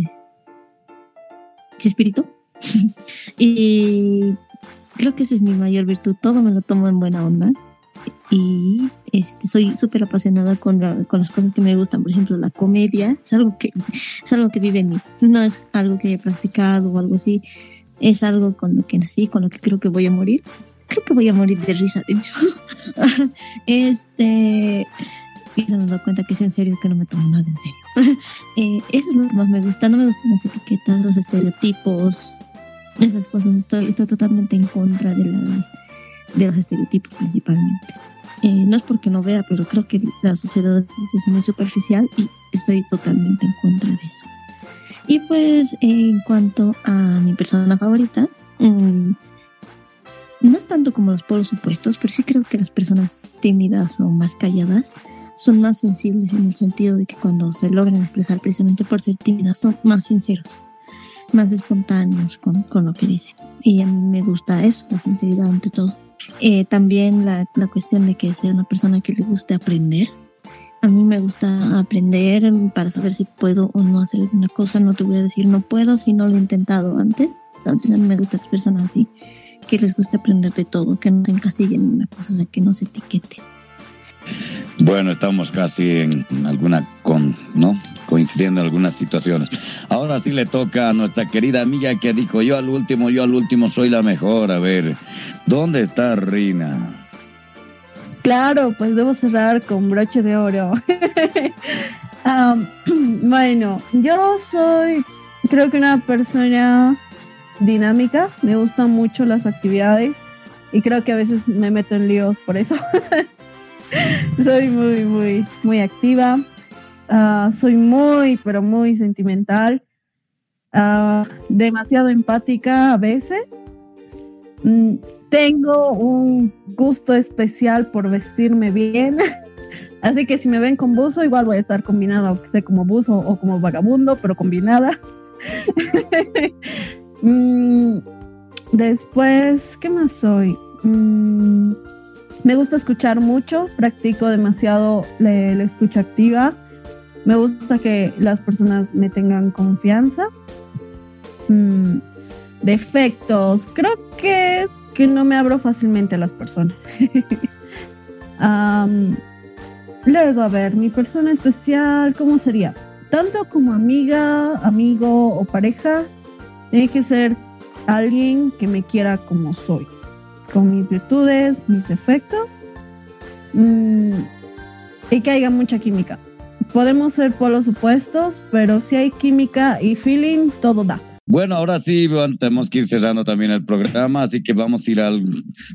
Chespirito. [laughs] y creo que esa es mi mayor virtud, todo me lo tomo en buena onda y este, soy súper apasionada con, con las cosas que me gustan, por ejemplo la comedia, es algo que es algo que vive en mí, no es algo que he practicado o algo así, es algo con lo que nací, con lo que creo que voy a morir, creo que voy a morir de risa de hecho, [laughs] este y se me da cuenta que es en serio que no me tomo nada en serio. [laughs] Eh, eso es lo que más me gusta, no me gustan las etiquetas, los estereotipos, esas cosas, estoy, estoy totalmente en contra de las de los estereotipos principalmente. No es porque no vea, pero creo que la sociedad es muy superficial y estoy totalmente en contra de eso. Y pues en cuanto a mi persona favorita, mm, no es tanto como los polos opuestos, pero sí creo que las personas tímidas o más calladas son más sensibles en el sentido de que cuando se logran expresar precisamente por ser tímidas son más sinceros, más espontáneos con, con lo que dicen. Y a mí me gusta eso, la sinceridad ante todo. Eh, también la, la cuestión de que sea una persona que le guste aprender. a mí me gusta aprender para saber si puedo o no hacer alguna cosa. No te voy a decir no puedo si no lo he intentado antes. Entonces a mí me gustan las personas así, que les guste aprender de todo, que no se encasillen en una cosa, o sea, que no se etiqueten. Bueno, estamos casi en alguna con, ¿no? coincidiendo en algunas situaciones. Ahora sí le toca a nuestra querida amiga que dijo yo al último, yo al último soy la mejor. A ver, ¿dónde está Rina? Claro, pues debo cerrar con broche de oro. [laughs] [clears throat] bueno, yo soy creo que una persona dinámica, me gustan mucho las actividades y creo que a veces me meto en líos por eso. [laughs] soy muy, muy, muy activa. Ah, soy muy, pero muy sentimental. Ah, demasiado empática a veces. Mm, tengo un gusto especial por vestirme bien. [laughs] Así que si me ven con buzo, igual voy a estar combinada, aunque sea como buzo o como vagabundo, pero combinada. [laughs] Mm, después, ¿qué más soy? Mm, me gusta escuchar mucho, practico demasiado la, escucha activa. Me gusta que las personas me tengan confianza. Mm, defectos, creo que que no me abro fácilmente a las personas. [laughs] luego, a ver, mi persona especial, ¿cómo sería? Tanto como amiga, amigo o pareja, tiene que ser alguien que me quiera como soy con mis virtudes, mis defectos, mm, y que haya mucha química. Podemos ser polos opuestos, pero si hay química y feeling, todo da. Bueno, ahora sí, tenemos que ir cerrando también el programa, así que vamos a ir a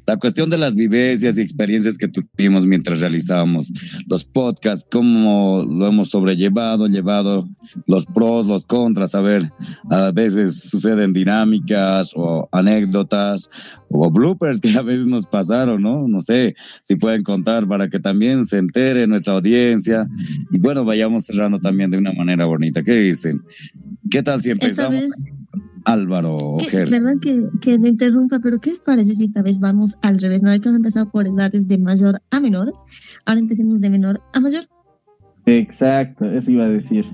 la cuestión de las vivencias y experiencias que tuvimos mientras realizábamos los podcasts, cómo lo hemos sobrellevado, llevado los pros, los contras, a ver, a veces suceden dinámicas o anécdotas o bloopers que a veces nos pasaron, ¿no? No sé si pueden contar para que también se entere nuestra audiencia y bueno, vayamos cerrando también de una manera bonita. ¿Qué dicen? ¿Qué tal si empezamos? Álvaro Perdón que, que me interrumpa, pero ¿qué les parece si esta vez vamos al revés? No que empezar por edades de mayor a menor. Ahora empecemos de menor a mayor. Exacto, eso iba a decir.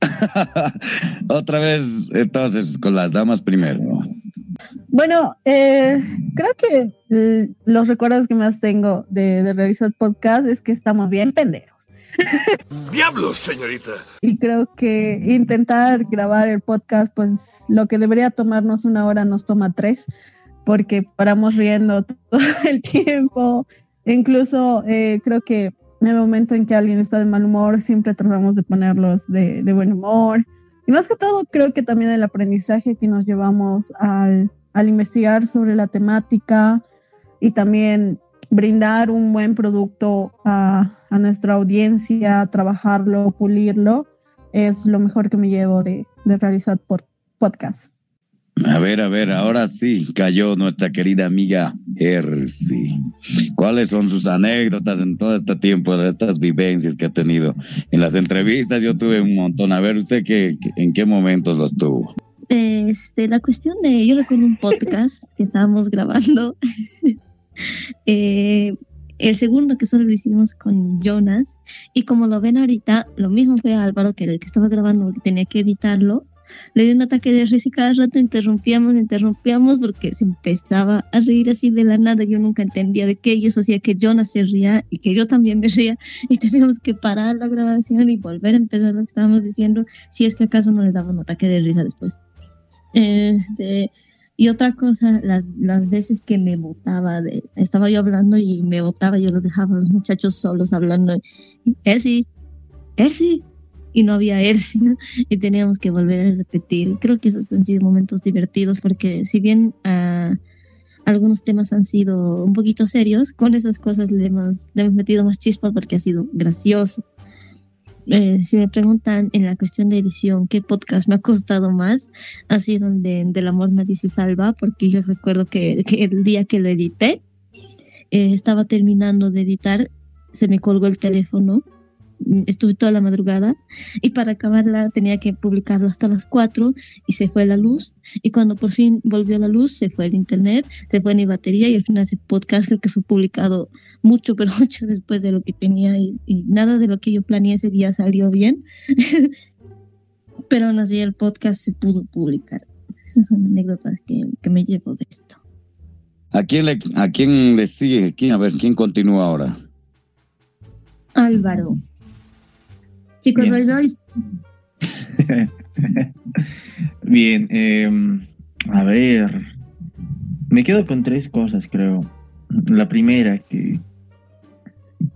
[laughs] Otra vez, entonces, con las damas primero. Bueno, eh, creo que eh, los recuerdos que más tengo de, de realizar podcast es que estamos bien pendejos. ¡Diablos, señorita! Y creo que intentar grabar el podcast, pues lo que debería tomarnos una hora nos toma tres, porque paramos riendo [laughs] todo el tiempo. Incluso eh, creo que en el momento en que alguien está de mal humor, siempre tratamos de ponerlos de, de buen humor. Y más que todo, creo que también el aprendizaje que nos llevamos al, al investigar sobre la temática y también brindar un buen producto a, a nuestra audiencia, trabajarlo, pulirlo, es lo mejor que me llevo de, de realizar por podcast. A ver, a ver, ahora sí cayó nuestra querida amiga Ersi. ¿Cuáles son sus anécdotas en todo este tiempo de estas vivencias que ha tenido? En las entrevistas yo tuve un montón. A ver, ¿usted qué, en qué momentos los tuvo? Este, la cuestión de, yo recuerdo un podcast que estábamos grabando [laughs] eh, el segundo que solo lo hicimos con Jonas y como lo ven ahorita, lo mismo fue Álvaro que era el que estaba grabando, que tenía que editarlo. Le dio un ataque de risa y cada rato interrumpíamos, interrumpíamos porque se empezaba a reír así de la nada. Yo nunca entendía de qué y eso hacía que Jonas se ría y que yo también me ría y [laughs] teníamos que parar la grabación y volver a empezar lo que estábamos diciendo si es que acaso no le daba un ataque de risa después. Este, y otra cosa, las, las veces que me votaba, de, estaba yo hablando y me votaba, yo los dejaba a los muchachos solos hablando. Él sí. Y no había él, [laughs] y teníamos que volver a repetir. Creo que esos han sido momentos divertidos porque si bien uh, algunos temas han sido un poquito serios, con esas cosas le hemos, le hemos metido más chispas porque ha sido gracioso. Eh, si me preguntan en la cuestión de edición qué podcast me ha costado más, ha sido el de Del amor nadie se salva, porque yo recuerdo que, el día que lo edité, eh, estaba terminando de editar, se me colgó el teléfono estuve toda la madrugada y para acabarla tenía que publicarlo hasta las 4 y se fue la luz y cuando por fin volvió la luz se fue el internet, se fue mi batería y al final ese podcast creo que fue publicado mucho [laughs] pero mucho después de lo que tenía y, y nada de lo que yo planeé ese día salió bien [laughs] pero aún así el podcast se pudo publicar. Esas son anécdotas que, que me llevo de esto. ¿A quién le, a quién le sigue? ¿Quién, a ver, ¿quién continúa ahora? Álvaro. Chicos, Bien. Royce, [laughs] Bien, em, a ver. Me quedo con tres cosas, creo. La primera, que,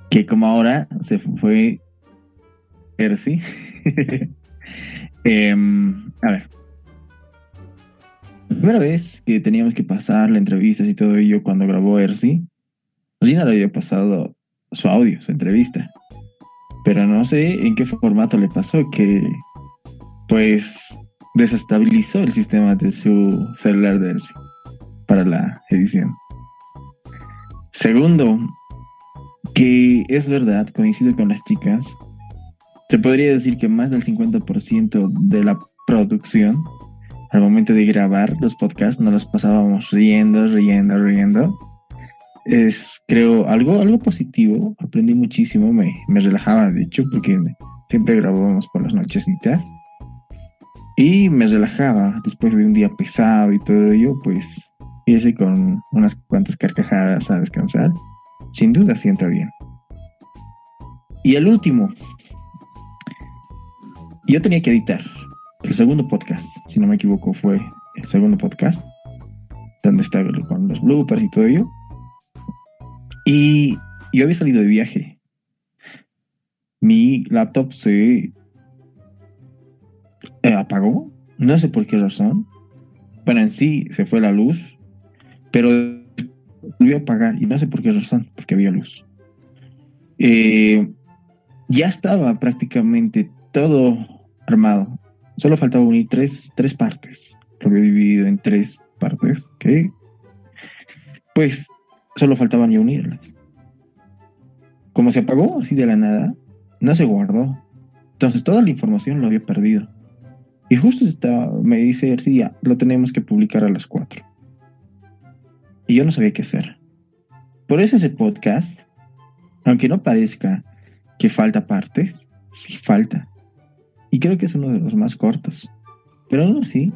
que como ahora se fue Percy. [laughs] Em, a ver. La primera vez que teníamos que pasar las entrevistas y todo ello cuando grabó Ersi, Gina le había pasado su audio, su entrevista. Pero no sé en qué formato le pasó que pues desestabilizó el sistema de su celular de Ersi para la edición. Segundo, que es verdad, coincido con las chicas, se podría decir que más del 50% de la producción al momento de grabar los podcasts nos los pasábamos riendo, riendo, riendo. Es, creo, algo, algo positivo. Aprendí muchísimo, me, me relajaba, de hecho, porque siempre grabábamos por las nochecitas. Y me relajaba después de un día pesado y todo ello, pues irse con unas cuantas carcajadas a descansar. Sin duda sienta bien. Y el último, yo tenía que editar el segundo podcast, si no me equivoco, fue el segundo podcast, donde estaba con los bloopers y todo ello. Y yo había salido de viaje. Mi laptop se eh, apagó, no sé por qué razón. Bueno, en sí se fue la luz, pero volvió a apagar y no sé por qué razón, porque había luz. Eh, ya estaba prácticamente todo armado. Solo faltaba unir tres, tres partes. Lo había dividido en tres partes, ¿ok? Pues solo faltaban ya unirlas. Como se apagó así de la nada, no se guardó. Entonces toda la información lo había perdido. Y justo estaba, me dice García, lo tenemos que publicar a las 4. Y yo no sabía qué hacer. Por eso ese podcast, aunque no parezca que falta partes, sí falta. Y creo que es uno de los más cortos. Pero aún así,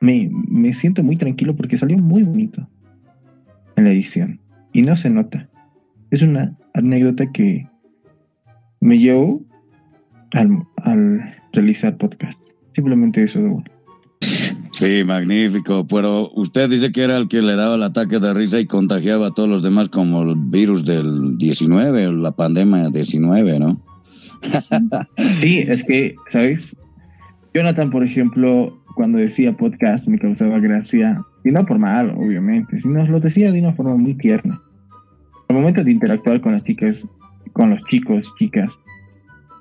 me, me siento muy tranquilo porque salió muy bonito en la edición. Y no se nota. Es una anécdota que me llevó al, al realizar podcast. Simplemente eso de bueno. Sí, magnífico. Pero usted dice que era el que le daba el ataque de risa y contagiaba a todos los demás como el virus del 19, la pandemia 19, ¿no? [laughs] Sí, es que, ¿sabes? Jonathan, por ejemplo, cuando decía podcast me causaba gracia, y no por mal, obviamente, sino lo decía de una forma muy tierna. Al momento de interactuar con las chicas, con los chicos, chicas,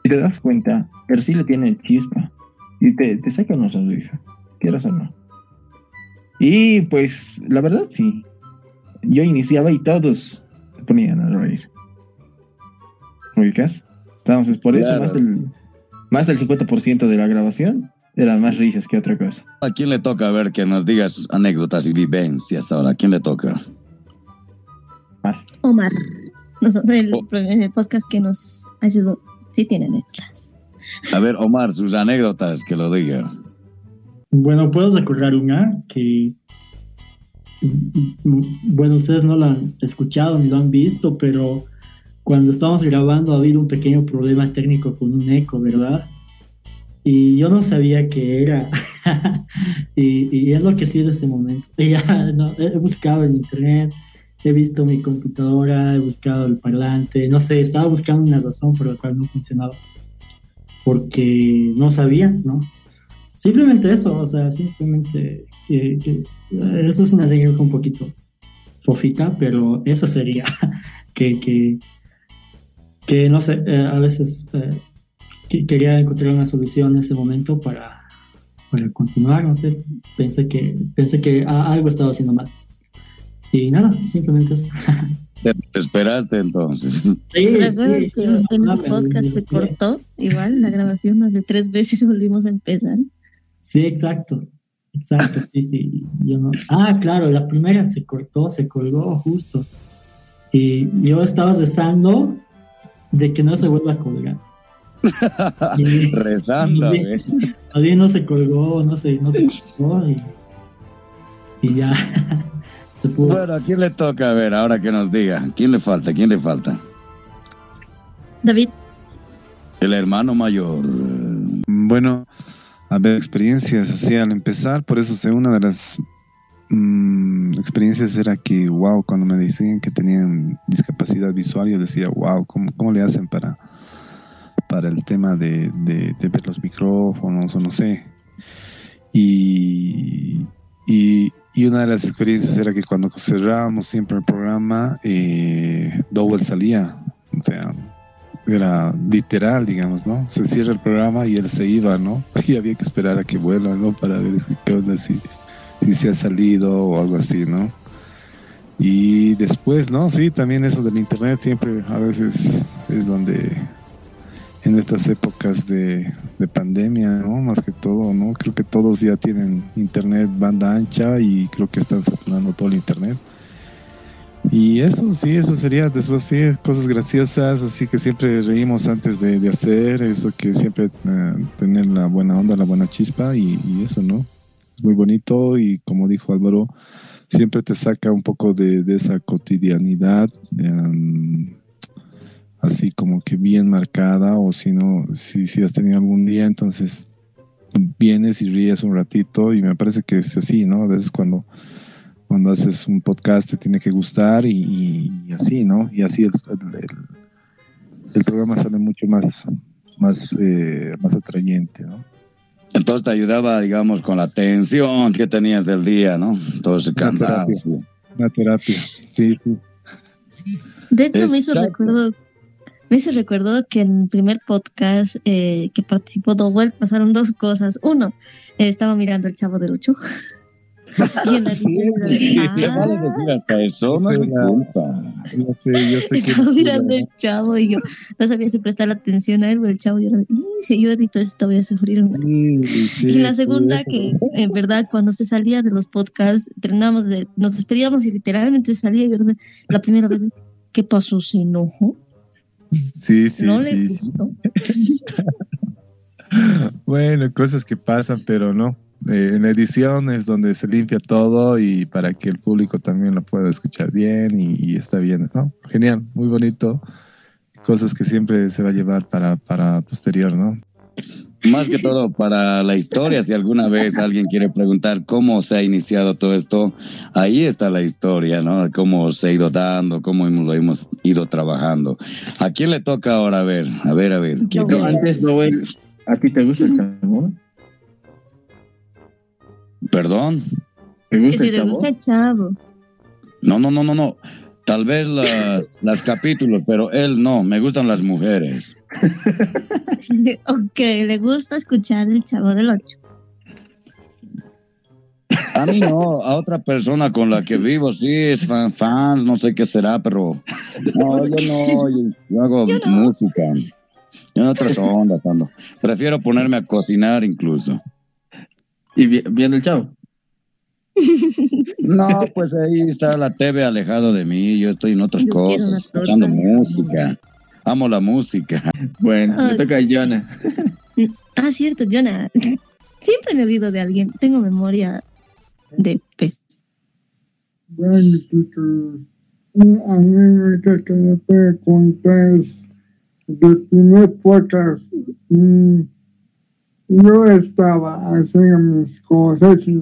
si te das cuenta, él sí le tiene chispa y te, te saca una sonrisa, quieras o no. Y pues, la verdad, sí. Yo iniciaba y todos se ponían a reír. ¿Ubicas? Entonces, por eso Claro. más del, más del 50% de la grabación eran más risas que otra cosa. ¿A quién le toca a ver que nos diga sus anécdotas y vivencias ahora? ¿A quién le toca? Omar. Nosotros, el, Oh. el podcast que nos ayudó. Sí tiene anécdotas. A ver, Omar, sus anécdotas, que lo diga. Bueno, puedo recordar una que, mm, bueno, ustedes no la han escuchado ni lo han visto, pero cuando estábamos grabando ha habido un pequeño problema técnico con un eco, ¿verdad? Y yo no sabía qué era. [laughs] y, y enloquecí en ese momento. [laughs] Ya, he buscado en internet, he visto mi computadora, he buscado el parlante, no sé, estaba buscando una razón por la cual no funcionaba. Porque no sabía, ¿no? Simplemente eso, o sea, simplemente que, que- eso es una anécdota un poquito fofita, pero eso sería [laughs] que, que, que no sé, eh, a veces eh, que- quería encontrar una solución en ese momento para, para continuar, no sé, pensé que, pensé que algo estaba haciendo mal. Y nada, simplemente eso. Te esperaste entonces. Sí, sí, que sí, en ese no, me podcast se cortó, igual, la grabación más de tres veces volvimos a empezar. Sí, exacto. Exacto, sí, sí. Yo no... Ah, claro, la primera se cortó, se colgó justo. Y yo estaba rezando de que no se vuelva a colgar. Y- Rezando, güey. Bien no se colgó, no se, no se colgó y, y ya [laughs] se pudo. Bueno, ¿a quién le toca? A ver, ahora que nos diga. ¿Quién le falta? ¿Quién le falta? David, El hermano mayor. Bueno, a ver, experiencias así al empezar, por eso sé, una de las mm, experiencias era que, wow, cuando me decían que tenían discapacidad visual, yo decía, wow, ¿cómo, cómo le hacen para, para el tema de, de- de ver los micrófonos o no sé? Y, y, y una de las experiencias era que cuando cerrábamos siempre el programa, eh, Dowell salía, o sea, era literal, digamos, ¿no? Se cierra el programa y él se iba, ¿no? [laughs] Y había que esperar a que vuelva, ¿no? Para ver qué onda, si, si se ha salido o algo así, ¿no? Y después, ¿no? Sí, también eso del internet siempre a veces es donde en estas épocas de, de pandemia, ¿no? Más que todo, ¿no? Creo que todos ya tienen internet banda ancha y creo que están saturando todo el internet. Y eso, sí, eso sería después, sí, cosas graciosas, así que siempre reímos antes de, de hacer, eso que siempre eh, tener la buena onda, la buena chispa y, y eso, ¿no? Muy bonito y como dijo Álvaro, siempre te saca un poco de, de esa cotidianidad, em, así como que bien marcada, o si no, si, si has tenido algún día, entonces vienes y ríes un ratito y me parece que es así, ¿no? A veces cuando cuando haces un podcast te tiene que gustar y, y- y así, ¿no? Y así el, el- el- el programa sale mucho más, más, eh, más atrayente, ¿no? Entonces te ayudaba, digamos, con la tensión que tenías del día, ¿no? Todo ese terapia. cansancio. Una terapia, sí, de hecho me hizo recuerdo, me hizo recuerdo que en el primer podcast eh, que participó Dowell pasaron dos cosas. Uno, eh, estaba mirando el chavo del Ocho. [laughs] y en la Sí, edición, Se vale decir hasta eso, no es mi culpa. Yo sé, yo sé que Estaba mirando el chavo y yo no sabía si prestar atención a él o el chavo. Y yo era de, "Y si yo edito esto voy a sufrir. una". Sí, sí, y [laughs] la segunda, que en verdad cuando se salía de los podcasts, de, nos despedíamos y literalmente salía. Y yo la primera vez, ¿qué pasó? ¿Se enojó? Sí, sí, ¿No sí? [laughs] Bueno, cosas que pasan, pero no. Eh, en edición es donde se limpia todo y para que el público también lo pueda escuchar bien y, y está bien, ¿no? Genial, muy bonito. Cosas que siempre se va a llevar para, para posterior, ¿no? Más que todo para la historia, si alguna vez alguien quiere preguntar cómo se ha iniciado todo esto, ahí está la historia, ¿no? Cómo se ha ido dando, cómo hemos- lo hemos ido trabajando. ¿A quién le toca ahora? A ver, a ver, a ver. ¿quién. No, antes, Noel, ¿a ti te gusta el chabón? Perdón. ¿Te Que gusta si el chabón? gusta el chavo. No, no, no, no, no. Tal vez las, las capítulos, pero él no. Me gustan las mujeres. [laughs] ok, le gusta escuchar el chavo del Ocho. A mí no, a otra persona con la que vivo sí es fan, fans, no sé qué será, pero no, yo no, yo, yo hago Yo no. música. Yo en otras ondas ando. Prefiero ponerme a cocinar incluso. ¿Y vi- viendo el chavo? No, pues ahí está la TV alejado de mí, yo estoy en otras cosas, escuchando música. Amo la música. Bueno, le toca a Jonah. Ah, cierto, Jonah. Siempre me olvido de alguien. Tengo memoria de pez. Bueno, chicos, anécdota que les puedo contar del primer podcast. mm, Yo estaba haciendo mis cosas y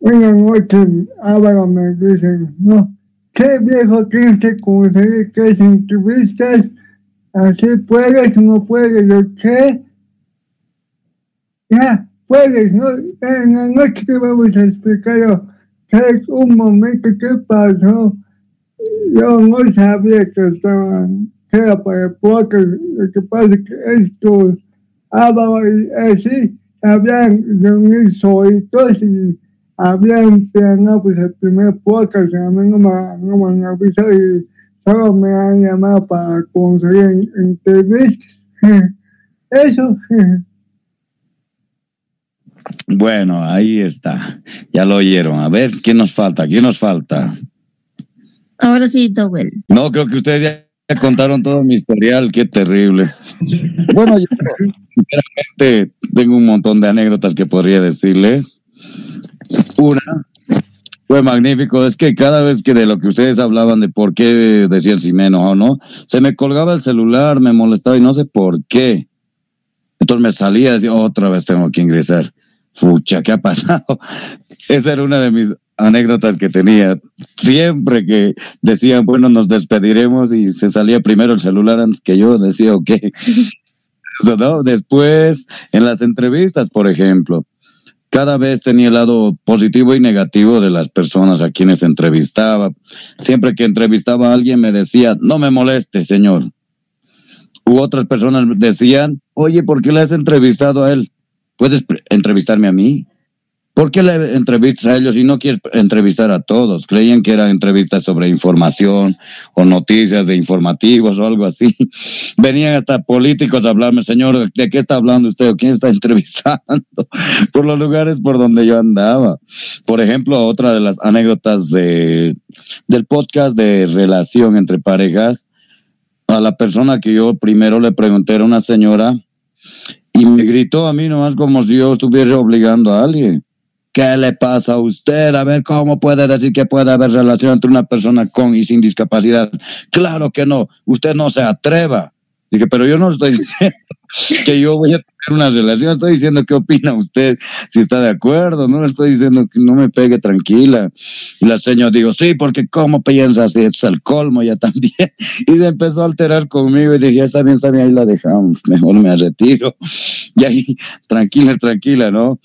una noche Álvaro me dice, no, qué viejo que conseguir que es entrevistas, así puedes, no puedes, yo qué, ya, puedes, no, en la noche te vamos a explicar que un momento que pasó, yo no sabía que estaban, que era para lo que pasa es que estos Álvaro y así habían reunido solitos y hablante, no, pues el primer podcast, a mí no me, no me han avisado y solo me han llamado para conseguir entrevistas. [laughs] Eso. [laughs] Bueno, ahí está. Ya lo oyeron. A ver, ¿quién nos falta? ¿Quién nos falta? Ahora sí, Dowell. No, creo que ustedes ya contaron todo mi historial. Qué terrible. Bueno, yo sinceramente tengo un montón de anécdotas que podría decirles. Una fue magnífico. Es que cada vez que de lo que ustedes hablaban de por qué decían si menos o no, se me colgaba el celular, me molestaba y no sé por qué. Entonces me salía y decía, otra vez tengo que ingresar. Fucha, ¿qué ha pasado? [laughs] Esa era una de mis anécdotas que tenía. Siempre que decían, bueno, nos despediremos y se salía primero el celular antes que yo, decía, ok. [laughs] ¿no? Después, en las entrevistas, por ejemplo, cada vez tenía el lado positivo y negativo de las personas a quienes entrevistaba. Siempre que entrevistaba a alguien me decía, no me moleste, señor. U otras personas decían, oye, ¿por qué le has entrevistado a él? ¿Puedes entrevistarme a mí? ¿Por qué le entrevistas a ellos y no quieres entrevistar a todos? Creían que eran entrevistas sobre información o noticias de informativos o algo así. [laughs] Venían hasta políticos a hablarme, señor, ¿de qué está hablando usted o quién está [laughs] entrevistando? [laughs] Por los lugares por donde yo andaba. Por ejemplo, otra de las anécdotas de, del podcast de relación entre parejas, a la persona que yo primero le pregunté era una señora y me gritó a mí nomás como si yo estuviese obligando a alguien. ¿Qué le pasa a usted? A ver, ¿cómo puede decir que puede haber relación entre una persona con y sin discapacidad? Claro que no. Usted no se atreva. Dije, pero yo no estoy [laughs] diciendo que yo voy a tener una relación, estoy diciendo qué opina usted, si está de acuerdo, no le estoy diciendo que no me pegue tranquila. Y la señora dijo, sí, porque ¿cómo piensas? Es el colmo ya también. [laughs] Y se empezó a alterar conmigo y dije, está bien, está bien, ahí la dejamos, mejor me retiro. [laughs] Y ahí, tranquila, tranquila, ¿no?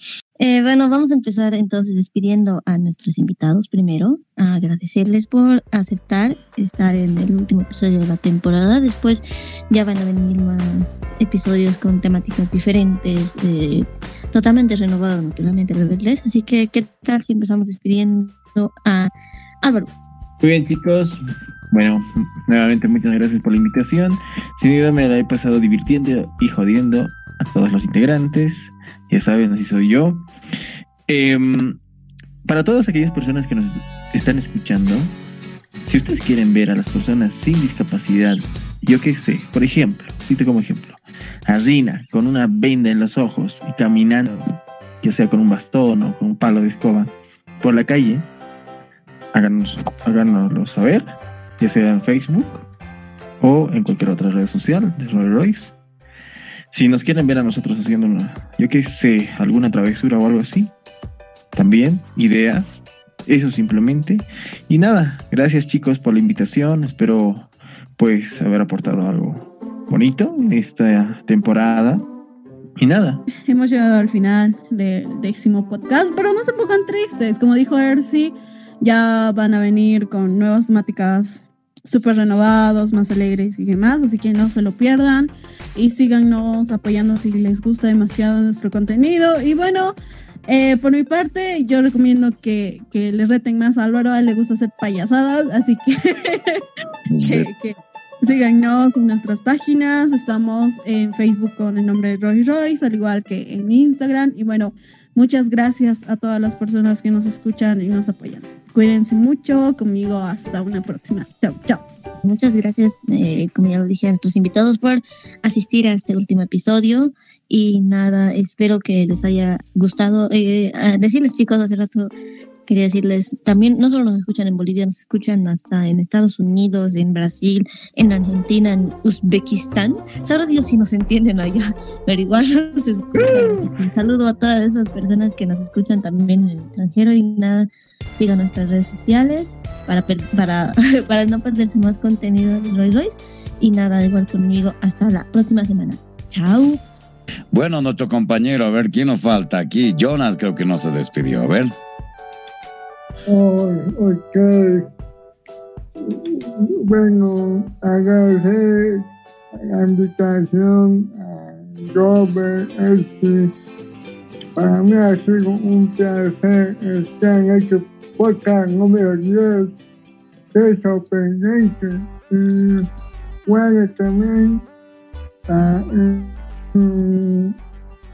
Eh, bueno, vamos a empezar entonces despidiendo a nuestros invitados primero, a agradecerles por aceptar estar en el último episodio de la temporada. Después ya van a venir más episodios con temáticas diferentes, eh, totalmente renovados naturalmente rebeldes. Así que, ¿qué tal si empezamos despidiendo a Álvaro? Muy bien, chicos. Bueno, nuevamente muchas gracias por la invitación. Sin duda me la he pasado divirtiendo y jodiendo a todos los integrantes. Ya saben, así soy yo. Em, para todas aquellas personas que nos están escuchando, si ustedes quieren ver a las personas sin discapacidad, yo qué sé, por ejemplo, cito como ejemplo, a Rina con una venda en los ojos y caminando, ya sea con un bastón o con un palo de escoba, por la calle, háganos, háganoslo saber, ya sea en Facebook o en cualquier otra red social de Roy Royce. Si nos quieren ver a nosotros haciendo, una, yo qué sé, alguna travesura o algo así, también ideas, eso simplemente. Y nada, gracias chicos por la invitación, espero pues haber aportado algo bonito en esta temporada. Y nada. [laughs] Hemos llegado al final del décimo podcast, pero no se pongan tristes. Como dijo Ersi, ya van a venir con nuevas temáticas súper renovados, más alegres y demás, así que no se lo pierdan y síganos apoyando si les gusta demasiado nuestro contenido. Y bueno, eh, por mi parte, yo recomiendo que, que, le reten más a Álvaro, a él le gusta hacer payasadas, así que, [laughs] que, síganos en nuestras páginas, estamos en Facebook con el nombre de Roy Royce, al igual que en Instagram, y bueno, muchas gracias a todas las personas que nos escuchan y nos apoyan. Cuídense mucho, conmigo hasta una próxima. Chao, chao. Muchas gracias, eh, como ya lo dije, a nuestros invitados por asistir a este último episodio. Y nada, espero que les haya gustado. Eh, decirles, chicos, hace rato quería decirles, también no solo nos escuchan en Bolivia, nos escuchan hasta en Estados Unidos, en Brasil, en Argentina, en Uzbekistán. Sabrá Dios si nos entienden allá, [laughs] pero igual nos escuchan. saludo a todas esas personas que nos escuchan también en el extranjero y nada, sigan nuestras redes sociales para, para, [laughs] para no perderse más contenido de Roy Royce. Y nada, igual conmigo, hasta la próxima semana. Chao. Bueno, nuestro compañero, a ver, ¿quién nos falta aquí? Jonas creo que no se despidió, a ver. Oh, ok. Bueno, agradecer la invitación a Robert, Elsie, para mí ha sido un placer estar en este podcast número 10 de sorprendente y bueno también a,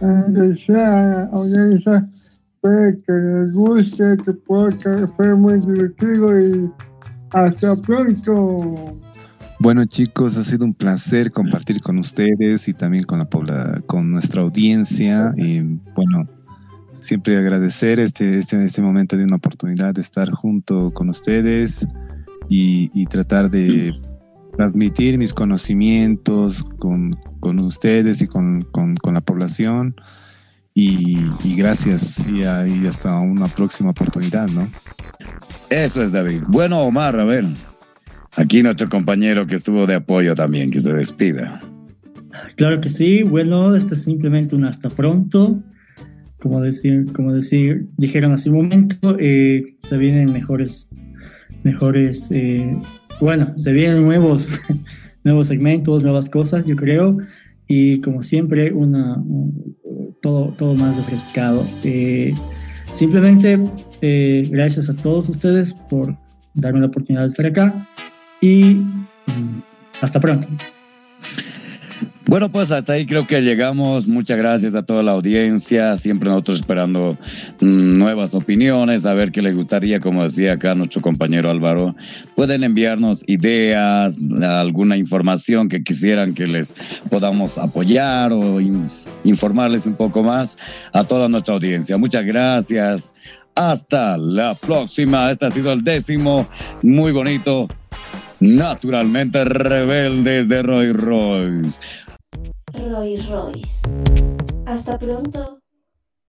a desear a la audiencia pues, que les guste este podcast fue muy divertido y hasta pronto. Bueno chicos, ha sido un placer compartir con ustedes y también con la con nuestra audiencia y bueno, siempre agradecer este, este, este momento de una oportunidad de estar junto con ustedes y, y tratar de transmitir mis conocimientos con, con ustedes y con, con, con, la población y, y gracias y, y hasta una próxima oportunidad, ¿no? Eso es David. Bueno, Omar, a ver. Aquí nuestro compañero que estuvo de apoyo también, que se despida. Claro que sí, bueno, esto es simplemente un hasta pronto. Como decir, como decir, dijeron hace un momento, eh, se vienen mejores, mejores, eh, bueno, se vienen nuevos, [laughs] nuevos segmentos, nuevas cosas, yo creo, y como siempre, una, un, todo, todo más refrescado. Eh, simplemente, eh, gracias a todos ustedes por darme la oportunidad de estar acá y mm, hasta pronto. Bueno, pues hasta ahí creo que llegamos. Muchas gracias a toda la audiencia. Siempre nosotros esperando mmm, nuevas opiniones, a ver qué les gustaría, como decía acá nuestro compañero Álvaro. Pueden enviarnos ideas, alguna información que quisieran que les podamos apoyar o in informarles un poco más a toda nuestra audiencia. Muchas gracias. Hasta la próxima. Este ha sido el décimo. Muy bonito. Naturalmente rebeldes de Roy Royce. Roy Royce. Hasta pronto.